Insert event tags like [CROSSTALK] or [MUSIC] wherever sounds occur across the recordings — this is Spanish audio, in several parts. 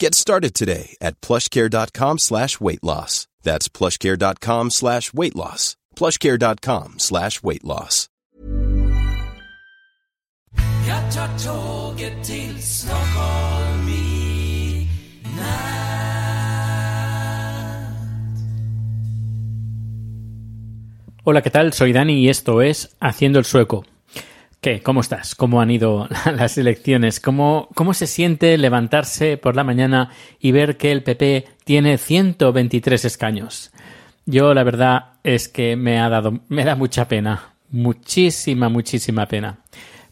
Get started today at plushcare.com slash weight loss. That's plushcare.com slash weight loss. Plushcare.com slash weight loss. Jag tar tåget till Stockholm. Hola, ¿qué tal? Soy Dani y esto es Haciendo el Sueco. ¿Qué? ¿Cómo estás? ¿Cómo han ido [LAUGHS] las elecciones? ¿Cómo, ¿Cómo se siente levantarse por la mañana y ver que el PP tiene 123 escaños? Yo la verdad es que me ha dado, me da mucha pena, muchísima, muchísima pena.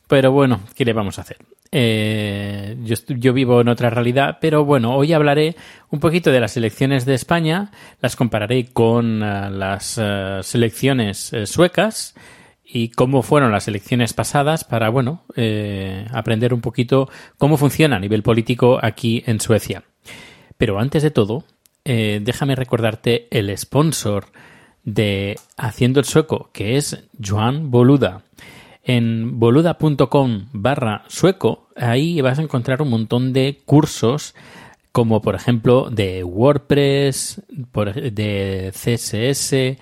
Pero bueno, ¿qué le vamos a hacer? Eh, yo, yo, vivo en otra realidad, pero bueno, hoy hablaré un poquito de las elecciones de España, las compararé con uh, las uh, selecciones uh, suecas y cómo fueron las elecciones pasadas para, bueno, eh, aprender un poquito cómo funciona a nivel político aquí en Suecia. Pero antes de todo, eh, déjame recordarte el sponsor de Haciendo el Sueco, que es Joan Boluda. En boluda.com barra sueco, ahí vas a encontrar un montón de cursos, como por ejemplo de WordPress, de CSS,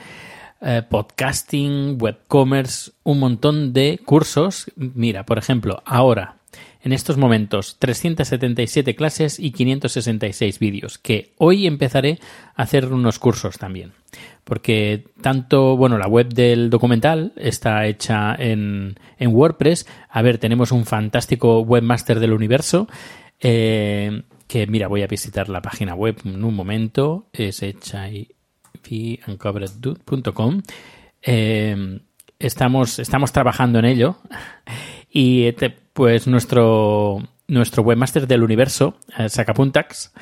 eh, podcasting, webcommerce, un montón de cursos. Mira, por ejemplo, ahora, en estos momentos, 377 clases y 566 vídeos, que hoy empezaré a hacer unos cursos también. Porque tanto, bueno, la web del documental está hecha en, en WordPress. A ver, tenemos un fantástico webmaster del universo. Eh, que mira, voy a visitar la página web en un momento. Es hecha y uncovereddude.com. Eh, estamos, estamos trabajando en ello [LAUGHS] y te, pues nuestro, nuestro webmaster del universo, eh, Sacapuntax,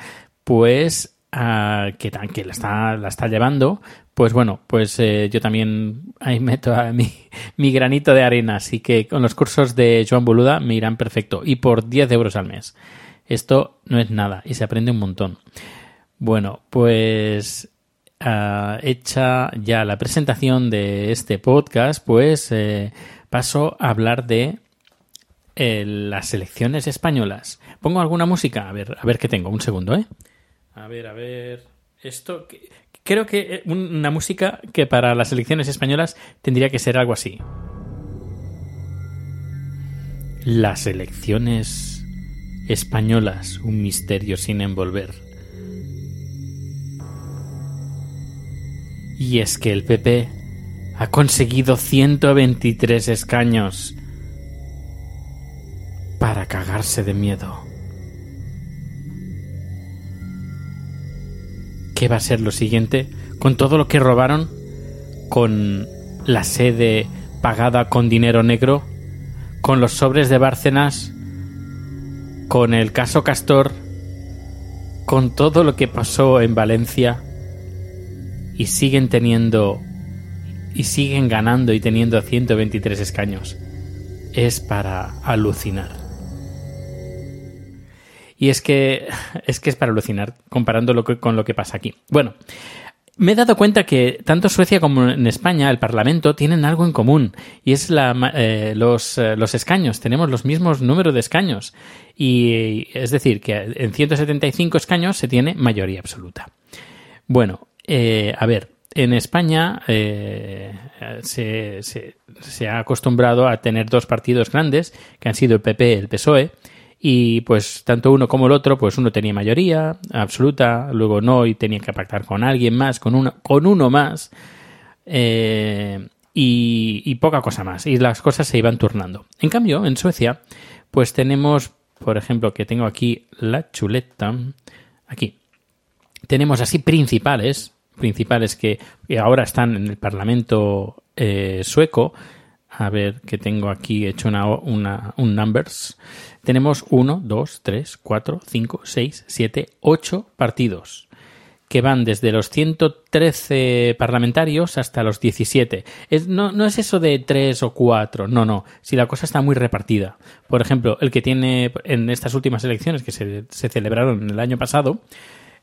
pues uh, que, que la, está, la está llevando, pues bueno, pues eh, yo también ahí [LAUGHS] meto a mi, mi, granito de arena, así que con los cursos de Joan Boluda me irán perfecto y por 10 euros al mes. Esto no es nada y se aprende un montón. Bueno, pues uh, hecha ya la presentación de este podcast, pues eh, paso a hablar de eh, las elecciones españolas. Pongo alguna música, a ver, a ver qué tengo, un segundo, ¿eh? A ver, a ver. Esto creo que una música que para las elecciones españolas tendría que ser algo así. Las elecciones españolas, un misterio sin envolver. Y es que el PP ha conseguido 123 escaños para cagarse de miedo. ¿Qué va a ser lo siguiente? Con todo lo que robaron, con la sede pagada con dinero negro, con los sobres de Bárcenas, con el caso Castor, con todo lo que pasó en Valencia y siguen teniendo y siguen ganando y teniendo 123 escaños. Es para alucinar. Y es que es que es para alucinar comparándolo con lo que pasa aquí. Bueno, me he dado cuenta que tanto Suecia como en España el Parlamento tienen algo en común y es la, eh, los, eh, los, escaños. Tenemos los mismos números de escaños y es decir que en 175 escaños se tiene mayoría absoluta. Bueno, eh, a ver, en España eh, se, ha acostumbrado a tener dos partidos grandes, que han sido el PP y el PSOE, y pues tanto uno como el otro, pues uno tenía mayoría absoluta, luego no, y tenía que pactar con alguien más, con uno, con uno más. Eh, y poca cosa más. Y las cosas se iban turnando. En cambio, en Suecia, pues tenemos, por ejemplo, que tengo aquí la chuleta, aquí. Tenemos así principales, principales que ahora están en el Parlamento eh, sueco. A ver, que tengo aquí hecho una, una, un numbers. Tenemos 1, 2, 3, 4, 5, 6, 7, 8 partidos que van desde los 113 parlamentarios hasta los 17. Es, no, no es eso de 3 o 4, no, no. Si la cosa está muy repartida. Por ejemplo, el que tiene en estas últimas elecciones que se, se celebraron el año pasado,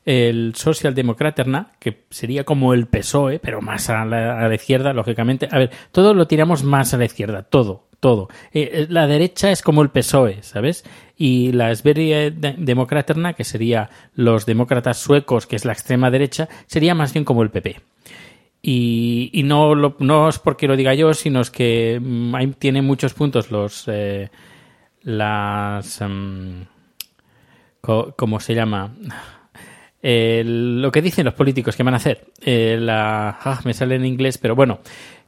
el Socialdemokraterna, que sería como el PSOE, pero más a la, a la, izquierda, lógicamente. A ver, todo lo tiramos más a la izquierda, todo, todo. Eh, la derecha es como el PSOE, ¿sabes? Y la Sverige Demokraterna, que sería los demócratas suecos, que es la extrema derecha, sería más bien como el PP. Y, y no, lo, no es porque lo diga yo, sino es que um, hay, tiene muchos puntos los eh, las um, ¿cómo se llama? Eh, lo que dicen los políticos que van a hacer. Eh, la, ah, me sale en inglés, pero bueno,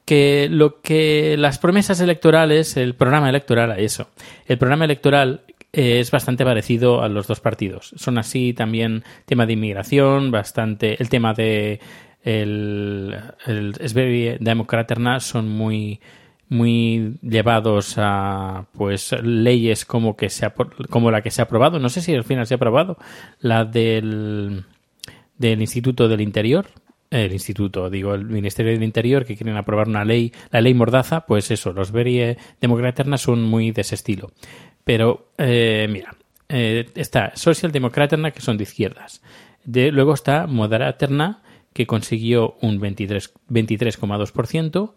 que lo que las promesas electorales, el programa electoral, eso, el programa electoral eh, es bastante parecido a los dos partidos. Son así también tema de inmigración, bastante el tema de el, el Sverige Demokraterna son muy muy llevados a pues leyes como que se como la que se ha aprobado no sé si al final se ha aprobado la del del Instituto del Interior el instituto, digo, el Ministerio del Interior, que quieren aprobar una ley, la ley Mordaza, pues eso, los Verie Democraterna son muy de ese estilo. Pero, eh, mira, eh, está Social Democraterna, que son de izquierdas. De, luego está Moderaterna, que consiguió un 23,2%.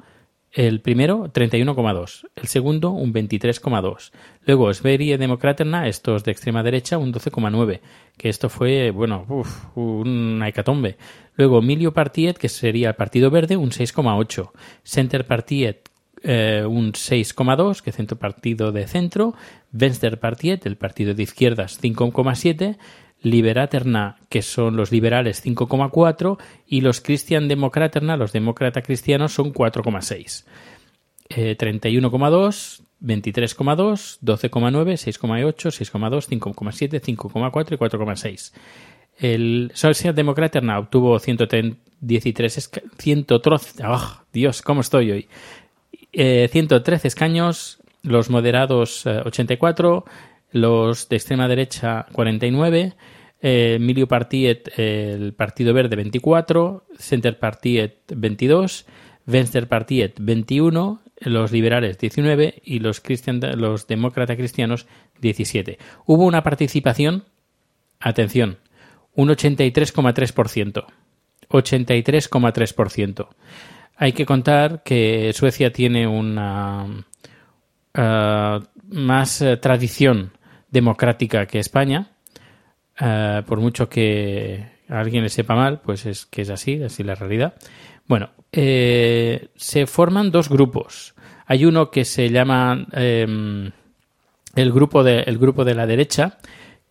El primero, 31,2. El segundo, un 23,2. Luego, Sverie Democraterna, estos de extrema derecha, un 12,9. Que esto fue, bueno, uf, una hecatombe. Luego, Emilio Partiet, que sería el Partido Verde, un 6,8. Center Partiet, eh, un 6,2, que centro partido de centro. Venstre Partiet, el partido de izquierdas, 5,7. Liberaterna, que son los liberales, 5,4, y los Christian Democraterna, los demócrata cristianos, son 4,6. Eh, 31,2, 23,2, 12,9, 6,8, 6,2, 5,7, 5,4 y 4,6. El Social Democraterna obtuvo 113, 113 oh, Dios, ¿cómo estoy hoy? Eh, 113 escaños, los moderados eh, 84, los de extrema derecha 49, eh, Emilio Partiet, eh, el Partido Verde 24, Center Partiet 22, Venstre Partiet 21, los liberales 19 y los, los demócratas cristianos 17. Hubo una participación, atención, un 83,3%. 83,3%. Hay que contar que Suecia tiene una uh, más uh, tradición democrática que España. Uh, por mucho que alguien le sepa mal, pues es que es así, así la realidad. Bueno, eh, se forman dos grupos. Hay uno que se llama eh, el, grupo de, el grupo de la derecha,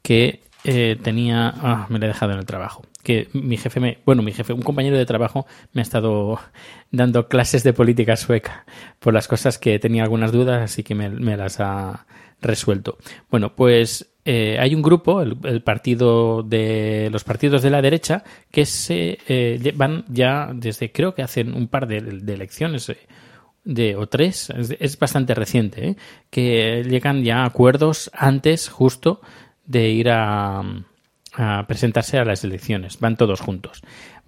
que eh, tenía. Ah, me lo he dejado en el trabajo. Que mi jefe me. Bueno, mi jefe, un compañero de trabajo, me ha estado [LAUGHS] dando clases de política sueca por las cosas que tenía algunas dudas, así que me, me las ha resuelto. Bueno, pues eh, hay un grupo, el, partido de los partidos de la derecha, que se eh, van ya desde creo que hacen un par de, de elecciones. Eh, de o tres, es, es bastante reciente, ¿eh? que llegan ya a acuerdos antes justo de ir a, a, presentarse a las elecciones. Van todos juntos.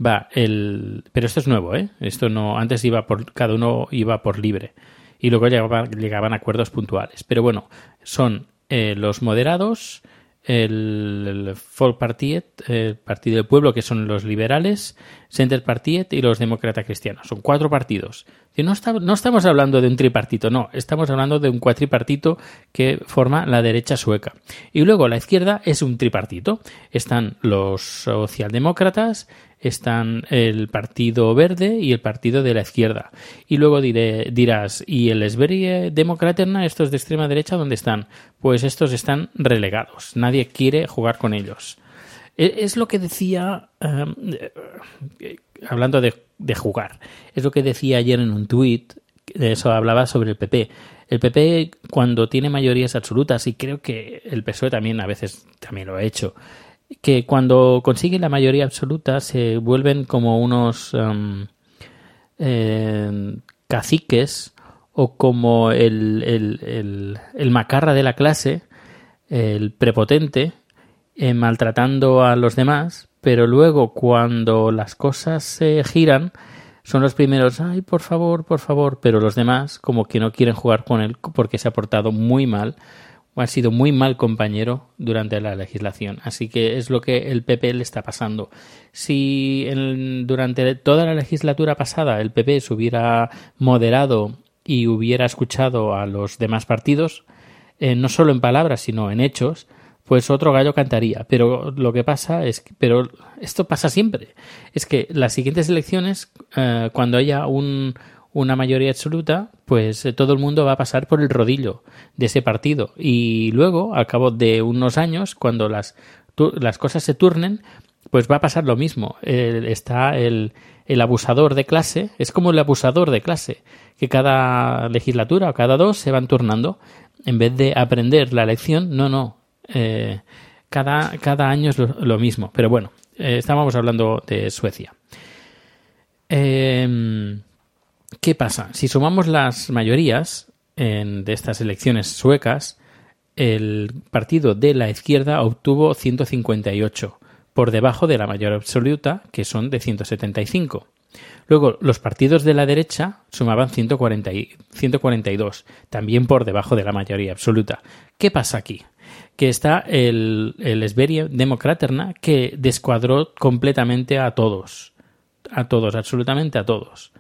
Va el, pero esto es nuevo, ¿eh? Esto no, antes iba por, cada uno iba por libre y luego llegaban, llegaban acuerdos puntuales. Pero bueno, son eh, los moderados, el, el Partiet, el Partido del Pueblo, que son los liberales, Center Partiet y los demócratas cristianos. Son cuatro partidos. No, está, no estamos hablando de un tripartito, no, estamos hablando de un cuatripartito que forma la derecha sueca. Y luego la izquierda es un tripartito. Están los socialdemócratas, están el Partido Verde y el Partido de la Izquierda. Y luego diré, dirás, ¿y el Sverige Democraterna, estos de extrema derecha, dónde están? Pues estos están relegados. Nadie quiere jugar con ellos. Es lo que decía, um, hablando de, de, jugar, es lo que decía ayer en un tuit eso hablaba sobre el PP. El PP cuando tiene mayorías absolutas, y creo que el PSOE también a veces también lo ha hecho, que cuando consigue la mayoría absoluta se vuelven como unos um, eh, caciques o como el, el, el, macarra de la clase, el prepotente, eh, maltratando a los demás, pero luego cuando las cosas se giran, son los primeros, ay, por favor, por favor, pero los demás como que no quieren jugar con él porque se ha portado muy mal o ha sido muy mal compañero durante la legislación. Así que es lo que el PP le está pasando. Si durante toda la legislatura pasada el PP se hubiera moderado y hubiera escuchado a los demás partidos, eh, no solo en palabras, sino en hechos, pues otro gallo cantaría. Pero lo que pasa es que, pero esto pasa siempre, es que las siguientes elecciones, eh, cuando haya un, una mayoría absoluta, pues eh, todo el mundo va a pasar por el rodillo de ese partido. Y luego, al cabo de unos años, cuando las, las cosas se turnen, pues va a pasar lo mismo. está el, el abusador de clase, es como el abusador de clase, que cada legislatura o cada dos se van turnando. En vez de aprender la lección, no, no. Eh, cada, cada año es lo, mismo. Pero bueno, eh, estábamos hablando de Suecia. Em, ¿Qué pasa? Si sumamos las mayorías en, de estas elecciones suecas, el partido de la izquierda obtuvo 158 por debajo de la mayoría absoluta, que son de 175. Luego, los partidos de la derecha sumaban 140 142, también por debajo de la mayoría absoluta. ¿Qué pasa aquí? Que está el, el Demokraterna que descuadró completamente a todos. A todos, absolutamente a todos.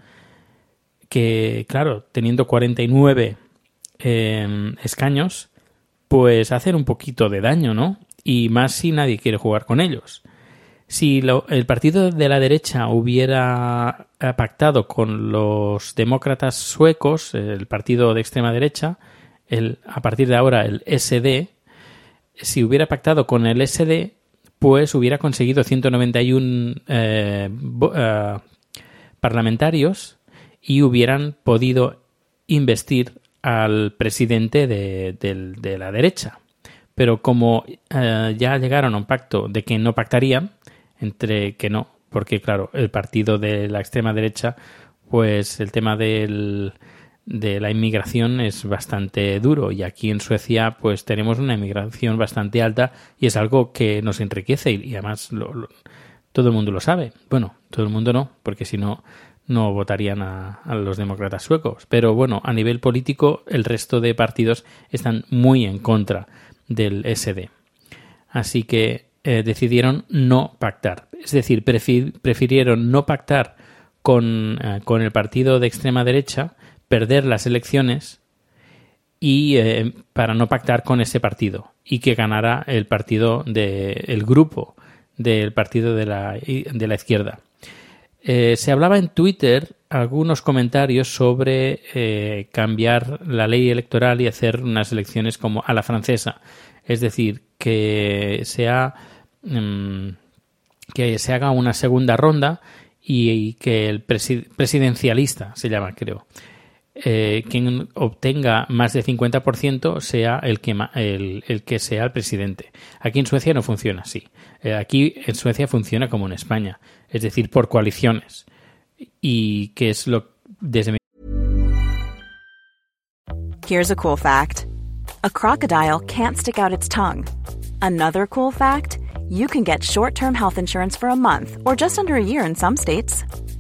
Que, claro, teniendo 49 em, escaños, pues hacen un poquito de daño, ¿no? Y más si nadie quiere jugar con ellos. Si el partido de la derecha hubiera eh, pactado con los demócratas suecos, el partido de extrema derecha, el, a partir de ahora el SD, si hubiera pactado con el SD, pues hubiera conseguido 191 eh, eh, parlamentarios y hubieran podido investir al presidente de, la derecha. Pero como ya llegaron a un pacto de que no pactarían, entre que no, porque claro, el partido de la extrema derecha, pues el tema del, de la inmigración es bastante duro y aquí en Suecia pues tenemos una inmigración bastante alta y es algo que nos enriquece y, además todo el mundo lo sabe. Bueno, todo el mundo no, porque si no no votarían a, los demócratas suecos. Pero bueno, a nivel político el resto de partidos están muy en contra del SD. Así que eh, decidieron no pactar. Es decir, prefirieron no pactar con, eh, con, el partido de extrema derecha, perder las elecciones y eh, para no pactar con ese partido y que ganara el partido de el grupo del partido de la, de la izquierda. se hablaba en Twitter algunos comentarios sobre cambiar la ley electoral y hacer unas elecciones como a la francesa, es decir, que sea Em, que se haga una segunda ronda y, que el presidencialista, se llama creo, eh, quien obtenga más de 50% sea el que, el, el, que sea el presidente. Aquí en Suecia no funciona así. Eh, aquí en Suecia funciona como en España, es decir, por coaliciones. Y que es lo desde Here's a cool fact. A crocodile can't stick out its tongue. Another cool fact. you can get short term health insurance for a month or just under a year in some states.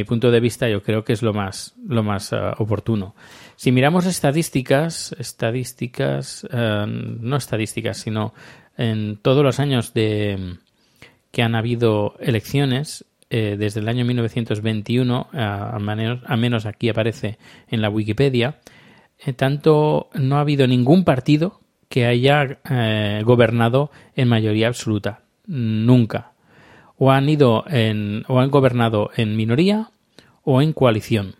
Mi punto de vista yo creo que es lo más lo más eh, oportuno. Si miramos estadísticas estadísticas eh, no estadísticas sino en todos los años de que han habido elecciones eh, desde el año 1921 a, a menos, aquí aparece en la Wikipedia tanto no ha habido ningún partido que haya gobernado en mayoría absoluta. Nunca o han ido o han gobernado en minoría o en coalición.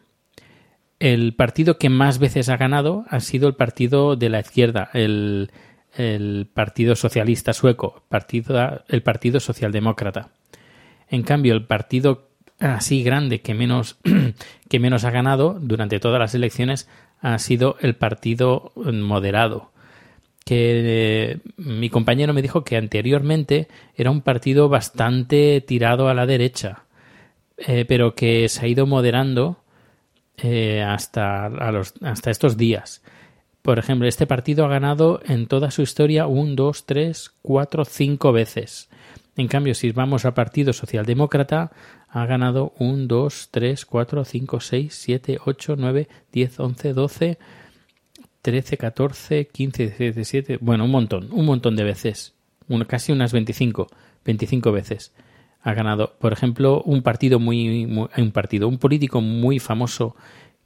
El partido que más veces ha ganado ha sido el partido de la izquierda, el, el Partido Socialista Sueco, partido, el Partido Socialdemócrata. En cambio, el partido así grande que menos, [CLEARS THROAT] que menos ha ganado durante todas las elecciones ha sido el Partido Moderado, que eh, mi compañero me dijo que anteriormente era un partido bastante tirado a la derecha, eh, pero que se ha ido moderando eh, hasta, a hasta estos días. Por ejemplo, este partido ha ganado en toda su historia un, dos, tres, cuatro, cinco veces. En cambio, si vamos al Partido Socialdemócrata, ha ganado un, dos, tres, cuatro, cinco, seis, siete, ocho, nueve, diez, once, doce, 13, 14, 15, 17, bueno, un montón, un montón de veces, casi unas 25, 25 veces ha ganado. Por ejemplo, un partido muy, un partido, un político muy famoso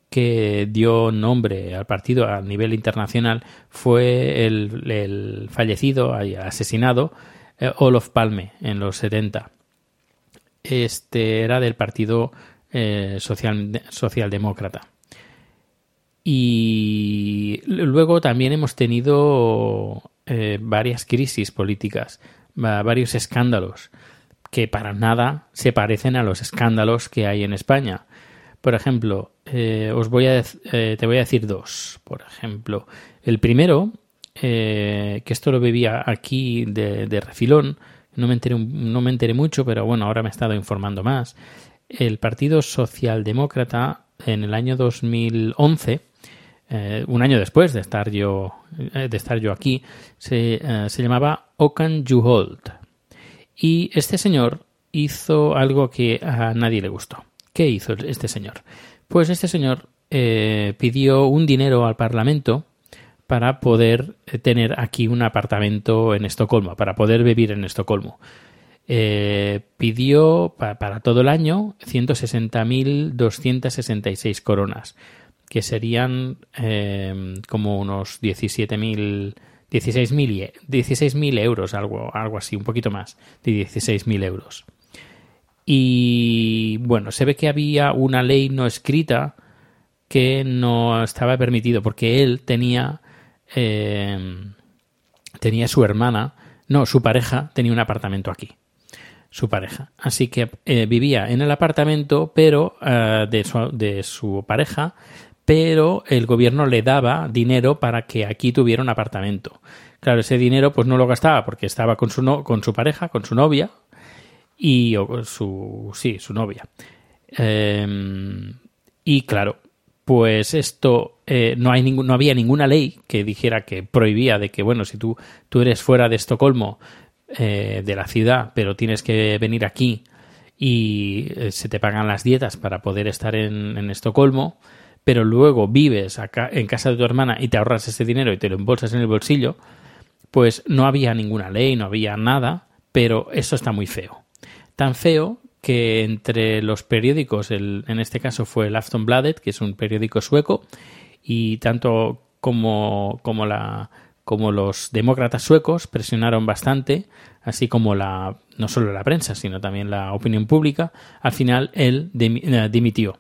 que dio nombre al partido a nivel internacional fue el, el fallecido, asesinado eh, Olof Palme en los 70. Este era del partido eh, social, socialdemócrata. Y luego también hemos tenido eh, varias crisis políticas, varios escándalos que para nada se parecen a los escándalos que hay en España. Por ejemplo, eh, os voy a eh, te voy a decir dos. Por ejemplo, el primero, eh, que esto lo vivía aquí de, de, refilón, no me, enteré, no me enteré mucho, pero bueno, ahora me he estado informando más. El Partido Socialdemócrata en el año 2011 eh, un año después de estar yo, eh, de estar yo aquí, se, eh, se llamaba Okan Juholt. Y este señor hizo algo que a nadie le gustó. ¿Qué hizo este señor? Pues este señor pidió un dinero al Parlamento para poder tener aquí un apartamento en Estocolmo, para poder vivir en Estocolmo. Eh, pidió pa para todo el año 160.266 coronas que serían eh, como unos 17.000 16.000 16 euros, algo, algo así, un poquito más de 16.000 euros. Y bueno, se ve que había una ley no escrita que no estaba permitido porque él tenía eh, tenía su hermana, no, su pareja tenía un apartamento aquí su pareja. Así que eh, vivía en el apartamento, pero uh, de, su, de, su, pareja, pero el gobierno le daba dinero para que aquí tuviera un apartamento. Claro, ese dinero pues no lo gastaba porque estaba con su, no, con su pareja, con su novia y o su sí, su novia. Eh, y claro, pues esto eh, no hay ningún, no había ninguna ley que dijera que prohibía de que bueno, si tú tú eres fuera de Estocolmo eh, de la ciudad, pero tienes que venir aquí y eh, se te pagan las dietas para poder estar en, en Estocolmo, pero luego vives acá en casa de tu hermana y te ahorras ese dinero y te lo embolsas en el bolsillo, pues no había ninguna ley, no había nada, pero eso está muy feo. Tan feo que entre los periódicos, el, en este caso fue el Aftonbladet, que es un periódico sueco, y tanto como, como la como los demócratas suecos presionaron bastante, así como la no solo la prensa, sino también la opinión pública, al final él dimitió.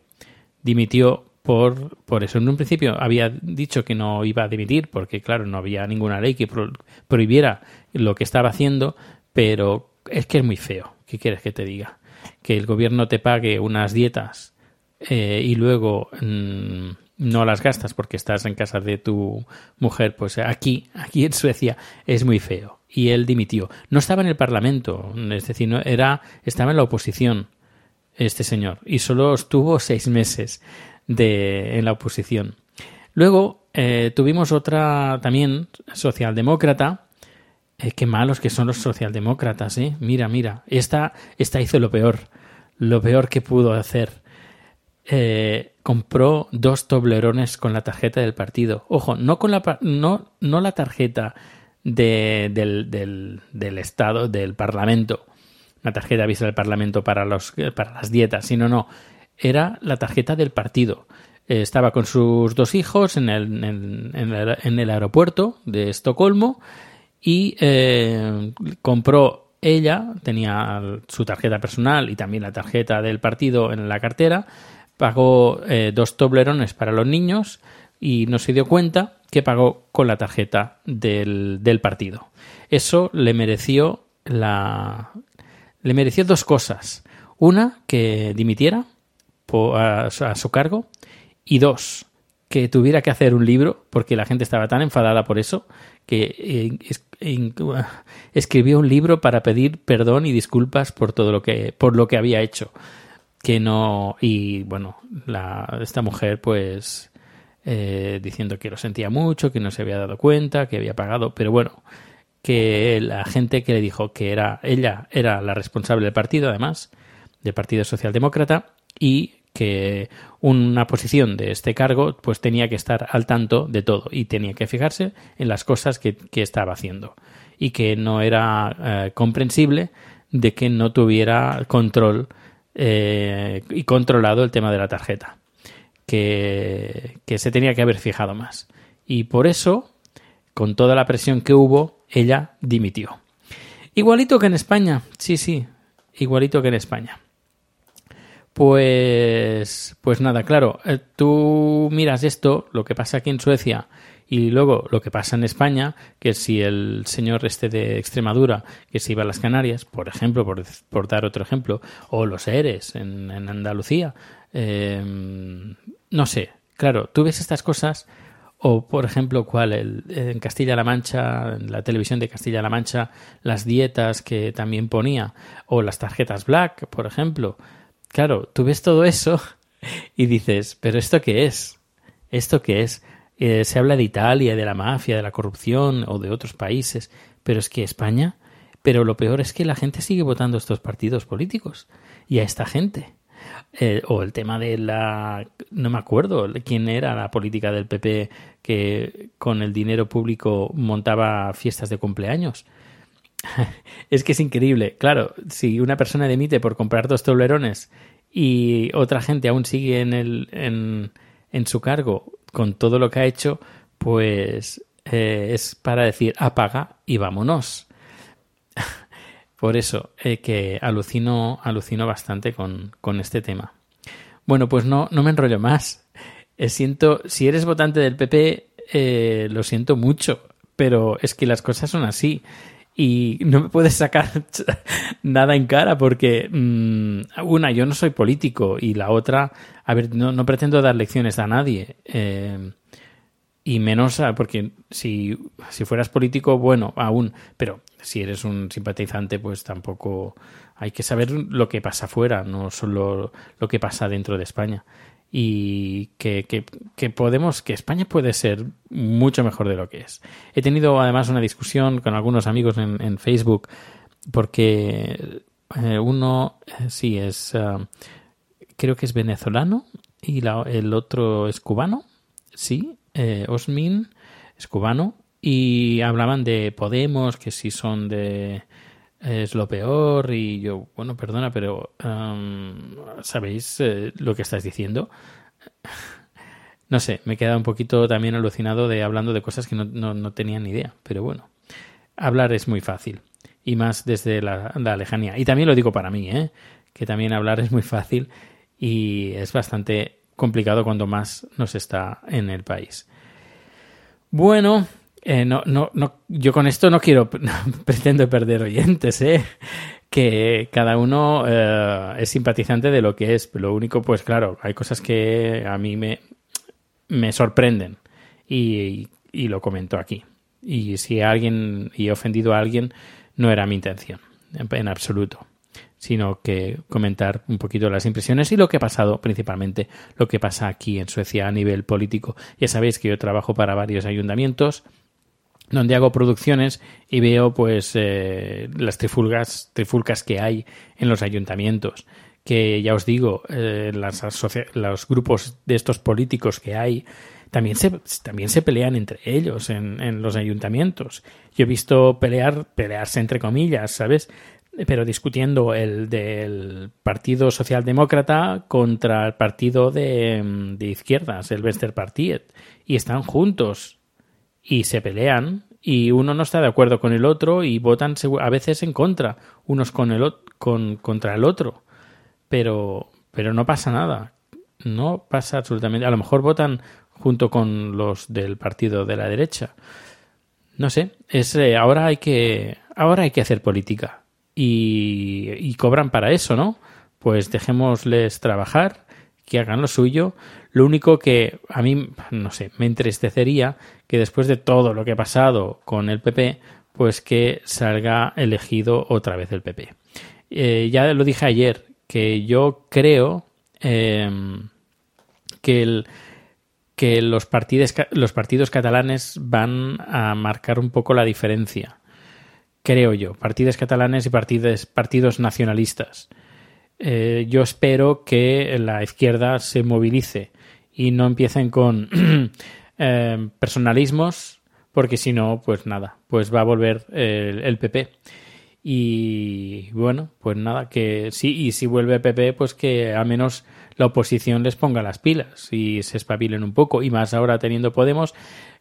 Dimitió por, por eso. En un principio había dicho que no iba a dimitir, porque claro, no había ninguna ley que pro, prohibiera lo que estaba haciendo, pero es que es muy feo. ¿Qué quieres que te diga? Que el gobierno te pague unas dietas eh, y luego mm, no las gastas porque estás en casa de tu mujer, pues aquí, aquí en Suecia es muy feo. Y él dimitió. No estaba en el Parlamento, es decir, no, era, estaba en la oposición este señor y solo estuvo seis meses de, en la oposición. Luego eh, tuvimos otra también socialdemócrata. Eh, qué malos que son los socialdemócratas, ¿eh? Mira, mira. Esta, esta hizo lo peor. Lo peor que pudo hacer. Eh, compró dos toblerones con la tarjeta del partido. Ojo, no con la, no, no la tarjeta de, del, del, del Estado, del Parlamento, la tarjeta vista del Parlamento para, los, para las dietas, sino no, era la tarjeta del partido. Eh, estaba con sus dos hijos en el, en, en el, en el aeropuerto de Estocolmo y eh, compró ella, tenía su tarjeta personal y también la tarjeta del partido en la cartera, pagó eh, dos toblerones para los niños y no se dio cuenta que pagó con la tarjeta del, del partido. Eso le mereció la, le mereció dos cosas. Una, que dimitiera a, su cargo. Y dos, que tuviera que hacer un libro, porque la gente estaba tan enfadada por eso, que eh, escribió un libro para pedir perdón y disculpas por todo lo que, por lo que había hecho. Que no. Y bueno, la, esta mujer, pues. Eh, diciendo que lo sentía mucho, que no se había dado cuenta, que había pagado. Pero bueno, que la gente que le dijo que era ella era la responsable del partido, además, del Partido Socialdemócrata, y que una posición de este cargo pues tenía que estar al tanto de todo y tenía que fijarse en las cosas que, que estaba haciendo y que no era eh, comprensible de que no tuviera control eh, y controlado el tema de la tarjeta que, que se tenía que haber fijado más y por eso con toda la presión que hubo ella dimitió. Igualito que en España, sí, sí, igualito que en España. Pues, pues nada, claro, eh, tú miras esto, lo que pasa aquí en Suecia y luego lo que pasa en España, que si el señor este de Extremadura, que se iba a las Canarias, por ejemplo, por, dar otro ejemplo, o los Eres en, Andalucía, eh, no sé, claro, tú ves estas cosas o, por ejemplo, cuál en Castilla-La Mancha, en la televisión de Castilla-La Mancha, las dietas que también ponía, o las tarjetas Black, por ejemplo. Claro, tú ves todo eso [LAUGHS] y dices, ¿pero esto qué es? ¿Esto qué es? Eh, se habla de Italia, de la mafia, de la corrupción o de otros países, pero es que España. Pero lo peor es que la gente sigue votando a estos partidos políticos y a esta gente. Eh, o el tema de la no me acuerdo quién era la política del PP que con el dinero público montaba fiestas de cumpleaños [LAUGHS] es que es increíble claro si una persona demite por comprar dos toblerones y otra gente aún sigue en el en, en su cargo con todo lo que ha hecho pues eh, es para decir apaga y vámonos [LAUGHS] por eso eh, que alucino, alucino bastante con, con, este tema. Bueno, pues no, no me enrollo más. Eh, siento, si eres votante del PP, eh, lo siento mucho, pero es que las cosas son así. Y no me puedes sacar [LAUGHS] nada en cara porque, mm, una, yo no soy político y la otra, a ver, no, no pretendo dar lecciones a nadie. Eh, y menos porque si, si fueras político, bueno, aún, pero si eres un simpatizante, pues tampoco hay que saber lo que pasa afuera, no solo lo que pasa dentro de España. Y que, que, podemos, que España puede ser mucho mejor de lo que es. He tenido además una discusión con algunos amigos en, en Facebook, porque eh, uno eh, sí es, uh, creo que es venezolano y la, el otro es cubano, sí, eh, Osmin, es cubano, y hablaban de Podemos, que si son de es lo peor y yo, bueno, perdona, pero ¿sabéis eh, lo que estás diciendo? [LAUGHS] no sé, me he quedado un poquito también alucinado de hablando de cosas que no, no, tenía ni idea, pero bueno, hablar es muy fácil y más desde la, la, lejanía. Y también lo digo para mí, ¿eh? que también hablar es muy fácil y es bastante complicado cuando más nos está en el país. Bueno, Eh, no, no, no, yo con esto no quiero, [LAUGHS] pretendo perder oyentes, ¿eh? que cada uno eh, es simpatizante de lo que es. Lo único, pues claro, hay cosas que a mí me, me sorprenden y, y lo comento aquí. Y si alguien y he ofendido a alguien, no era mi intención, en, en absoluto sino que comentar un poquito las impresiones y lo que ha pasado, principalmente lo que pasa aquí en Suecia a nivel político. Ya sabéis que yo trabajo para varios ayuntamientos donde hago producciones y veo pues eh, las trifulgas, trifulcas que hay en los ayuntamientos que ya os digo eh, las los grupos de estos políticos que hay también se, también se pelean entre ellos en, en los ayuntamientos. Yo he visto pelear, pelearse entre comillas, ¿sabes? pero discutiendo el del Partido Socialdemócrata contra el partido de, de izquierdas, el Westerpartiet, y están juntos y se pelean y uno no está de acuerdo con el otro y votan a veces en contra, unos con el con, contra el otro, pero pero no pasa nada, no pasa absolutamente, a lo mejor votan junto con los del partido de la derecha. No sé, es eh, ahora hay que ahora hay que hacer política y, cobran para eso, ¿no? Pues dejémosles trabajar, que hagan lo suyo. Lo único que a mí, no sé, me entristecería que después de todo lo que ha pasado con el PP, pues que salga elegido otra vez el PP. Eh, ya lo dije ayer, que yo creo em, que, los, partidos, los partidos catalanes van a marcar un poco la diferencia creo yo, partidos catalanes y partidos, partidos nacionalistas. Eh, yo espero que la izquierda se movilice y no empiecen con eh, [CLEARS THROAT] personalismos, porque si no, pues nada, pues va a volver el, PP. Y bueno, pues nada, que sí, y si vuelve el PP, pues que al menos la oposición les ponga las pilas y se espabilen un poco, y más ahora teniendo Podemos,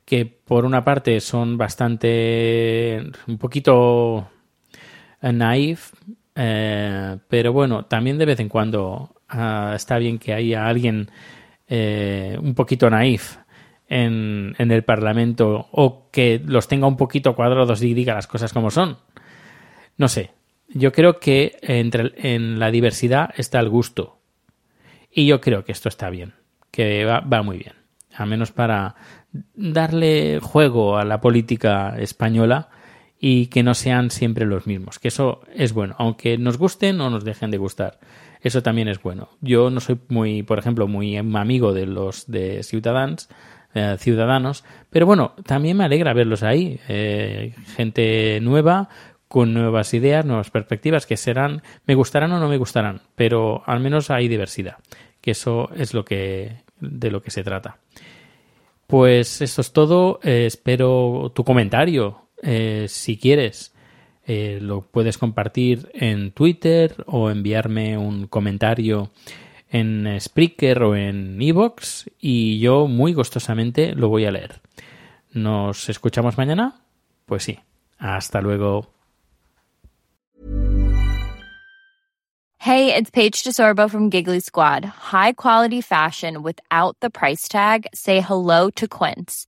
que por una parte son bastante un poquito naif, eh, pero bueno, también de vez en cuando uh, está bien que haya alguien eh, un poquito naif en, el Parlamento o que los tenga un poquito cuadrados y diga las cosas como son. No sé, yo creo que entre, en la diversidad está el gusto y yo creo que esto está bien, que va, muy bien, al menos para darle juego a la política española y que no sean siempre los mismos, que eso es bueno, aunque nos gusten o nos dejen de gustar. Eso también es bueno. Yo no soy muy, por ejemplo, muy amigo de los de Ciudadanos, eh, ciudadanos, pero bueno, también me alegra verlos ahí, eh, gente nueva con nuevas ideas, nuevas perspectivas que serán, me gustarán o no me gustarán, pero al menos hay diversidad, que eso es lo que de lo que se trata. Pues eso es todo. Eh, espero tu comentario. Eh, si quieres, eh, lo puedes compartir en Twitter o enviarme un comentario en Spreaker o en Evox y yo muy gustosamente lo voy a leer. ¿Nos escuchamos mañana? Pues sí. Hasta luego. Hey, it's Paige DeSorbo from Giggly Squad. High quality fashion without the price tag. Say hello to Quince.